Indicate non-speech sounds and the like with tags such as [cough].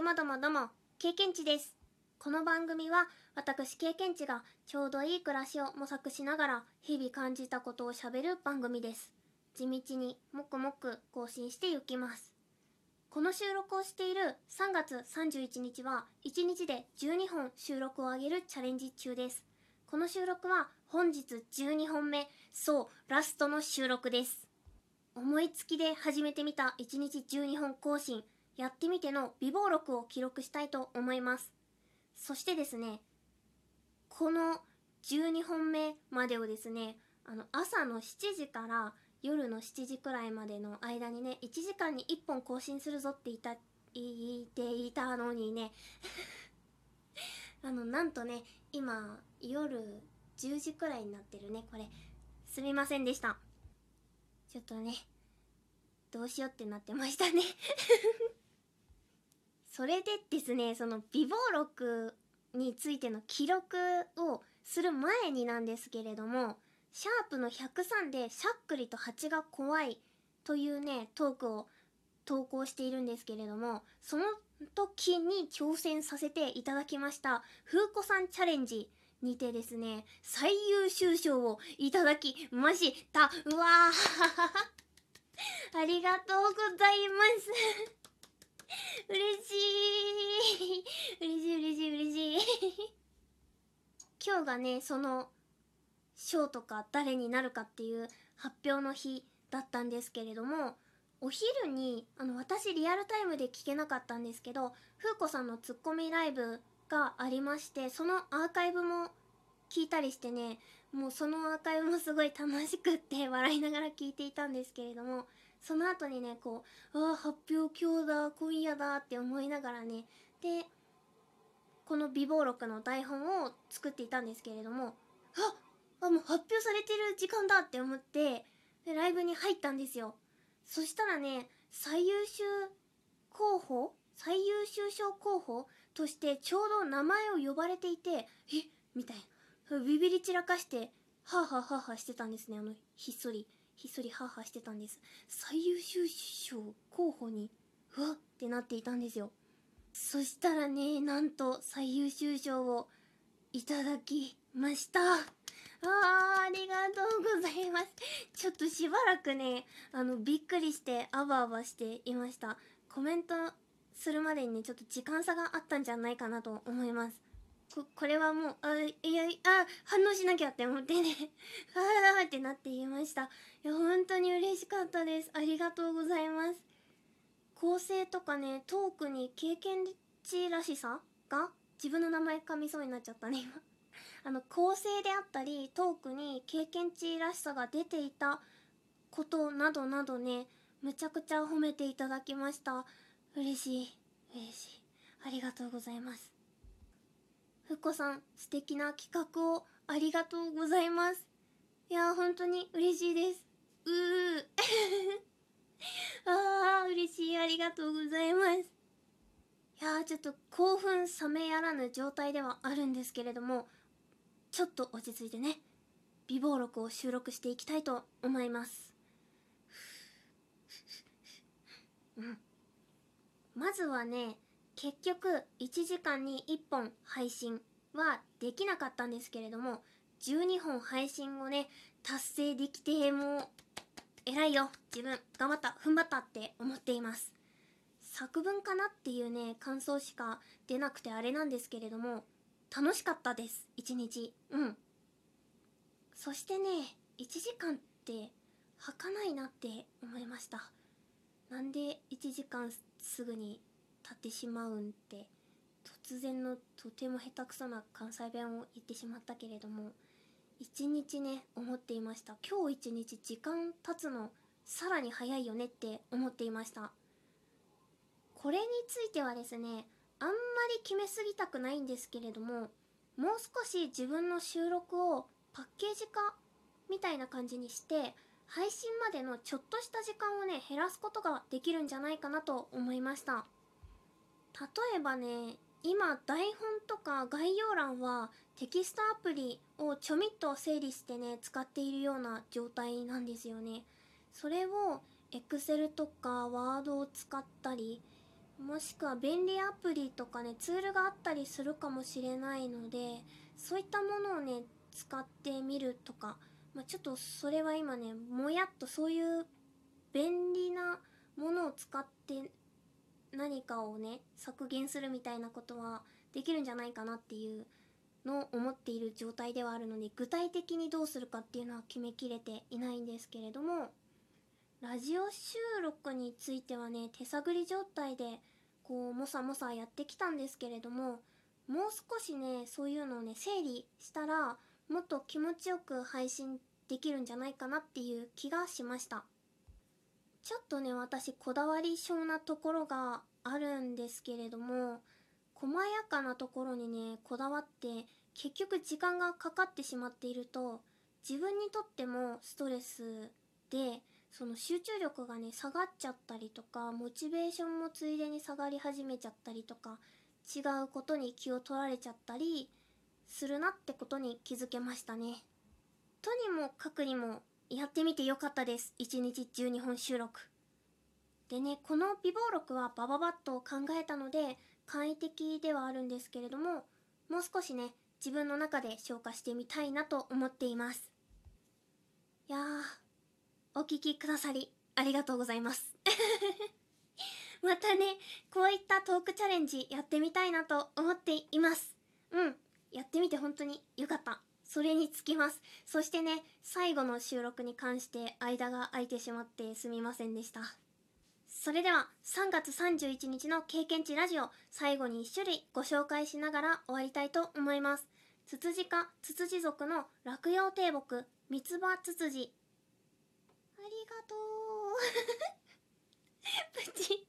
どもどもども、経験値です。この番組は私経験値がちょうどいい暮らしを模索しながら日々感じたことをしゃべる番組です。地道にもくもく更新していきます。この収録をしている3月31日は1日で12本収録を上げるチャレンジ中です。この収録は本日12本目、そう、ラストの収録です。思いつきで始めてみた1日12本更新、やってみての微暴録を記録したいと思います。そしてですね、この12本目までをですね、あの朝の7時から夜の7時くらいまでの間にね、1時間に1本更新するぞって言った、言っていたのにね、[laughs] あの、なんとね、今、夜10時くらいになってるね、これ。すみませんでした。ちょっとね、どうしようってなってましたね。[laughs] それでですね、その微暴録についての記録をする前になんですけれども、シャープの103でしゃっくりと蜂が怖いというね、トークを投稿しているんですけれども、その時に挑戦させていただきました、風子さんチャレンジにてですね、最優秀賞をいただきました。うわー [laughs] ありがとうございます。嬉しい。嬉しい嬉しい嬉しい。今日がね、その賞とか誰になるかっていう発表の日だったんですけれども、お昼に、あの、私リアルタイムで聞けなかったんですけど、風子さんのツッコミライブがありまして、そのアーカイブも聞いたりしてね、もうそのアーカイブもすごい楽しくって笑いながら聞いていたんですけれども、その後にね、こう、ああ、発表今日だ、今夜だって思いながらね、で、この美貌録の台本を作っていたんですけれども、ああ、もう発表されてる時間だって思って、で、ライブに入ったんですよ。そしたらね、最優秀候補最優秀賞候補としてちょうど名前を呼ばれていて、えみたいな。ビビり散らかして、はぁはぁはぁはぁしてたんですね。あの、ひっそり、ひっそりはぁはぁしてたんです。最優秀賞候補に、うわっってなっていたんですよ。そしたらね、なんと最優秀賞をいただきました。あー、ありがとうございます。ちょっとしばらくね、あの、びっくりして、あばあばしていました。コメントするまでにね、ちょっと時間差があったんじゃないかなと思います。こ、これはもう、あ、いや、あ、反応しなきゃって思ってね、[laughs] あーってなって言いました。いや、本当に嬉しかったです。ありがとうございます。構成とかね、トークに経験値らしさが自分の名前噛みそうになっちゃったね、今。[laughs] あの、構成であったり、トークに経験値らしさが出ていたことなどなどね、むちゃくちゃ褒めていただきました。嬉しい。嬉しい。ありがとうございます。ふっこさん、素敵な企画をありがとうございます。いやー、本当に嬉しいです。うー。[laughs] あー、嬉しい。ありがとうございます。いやー、ちょっと興奮冷めやらぬ状態ではあるんですけれども、ちょっと落ち着いてね、美貌録を収録していきたいと思います。うん。まずはね、結局1時間に1本配信はできなかったんですけれども、12本配信をね、達成できて、もう、偉いよ。自分、頑張った、踏ん張ったって思っています。作文かなっていうね、感想しか出なくてあれなんですけれども、楽しかったです。一日。うん。そしてね、1時間って、儚いなって思いました。なんで1時間すぐに経ってしまうんって、突然のとても下手くそな関西弁を言ってしまったけれども、一日ね、思っていました。今日一日時間経つの、さらに早いよねって思っていました。これについてはですね、あんまり決めすぎたくないんですけれども、もう少し自分の収録をパッケージ化みたいな感じにして、配信までのちょっとした時間をね、減らすことができるんじゃないかなと思いました。例えばね、今台本とか概要欄はテキストアプリをちょみっと整理してね、使っているような状態なんですよね。それを Excel とか Word を使ったり、もしくは便利アプリとかねツールがあったりするかもしれないのでそういったものをね使ってみるとか、まあ、ちょっとそれは今ねもやっとそういう便利なものを使って何かをね削減するみたいなことはできるんじゃないかなっていうのを思っている状態ではあるので具体的にどうするかっていうのは決めきれていないんですけれどもラジオ収録についてはね手探り状態でこうもさもさやってきたんですけれどももう少しねそういうのをね整理したらもっと気持ちよく配信できるんじゃないかなっていう気がしました。ちょっとね私こだわり性なところがあるんですけれども細やかなところにねこだわって結局時間がかかってしまっていると自分にとってもストレスでその集中力がね下がっちゃったりとかモチベーションもついでに下がり始めちゃったりとか違うことに気を取られちゃったりするなってことに気づけましたね。とにもかくにもやってみてよかったです。1日12本収録。でねこの美貌録はバババッと考えたので簡易的ではあるんですけれどももう少しね自分の中で消化してみたいなと思っています。いやーお聞きくださりありがとうございます。[laughs] またねこういったトークチャレンジやってみたいなと思っています。うんやってみて本当に。それにつきます。そしてね最後の収録に関して間が空いてしまってすみませんでした。それでは3月31日の経験値ラジオ最後に1種類ご紹介しながら終わりたいと思います。ツツジ科ツツジ族の落葉低木三つ葉ツツジありがとう。プ [laughs] チ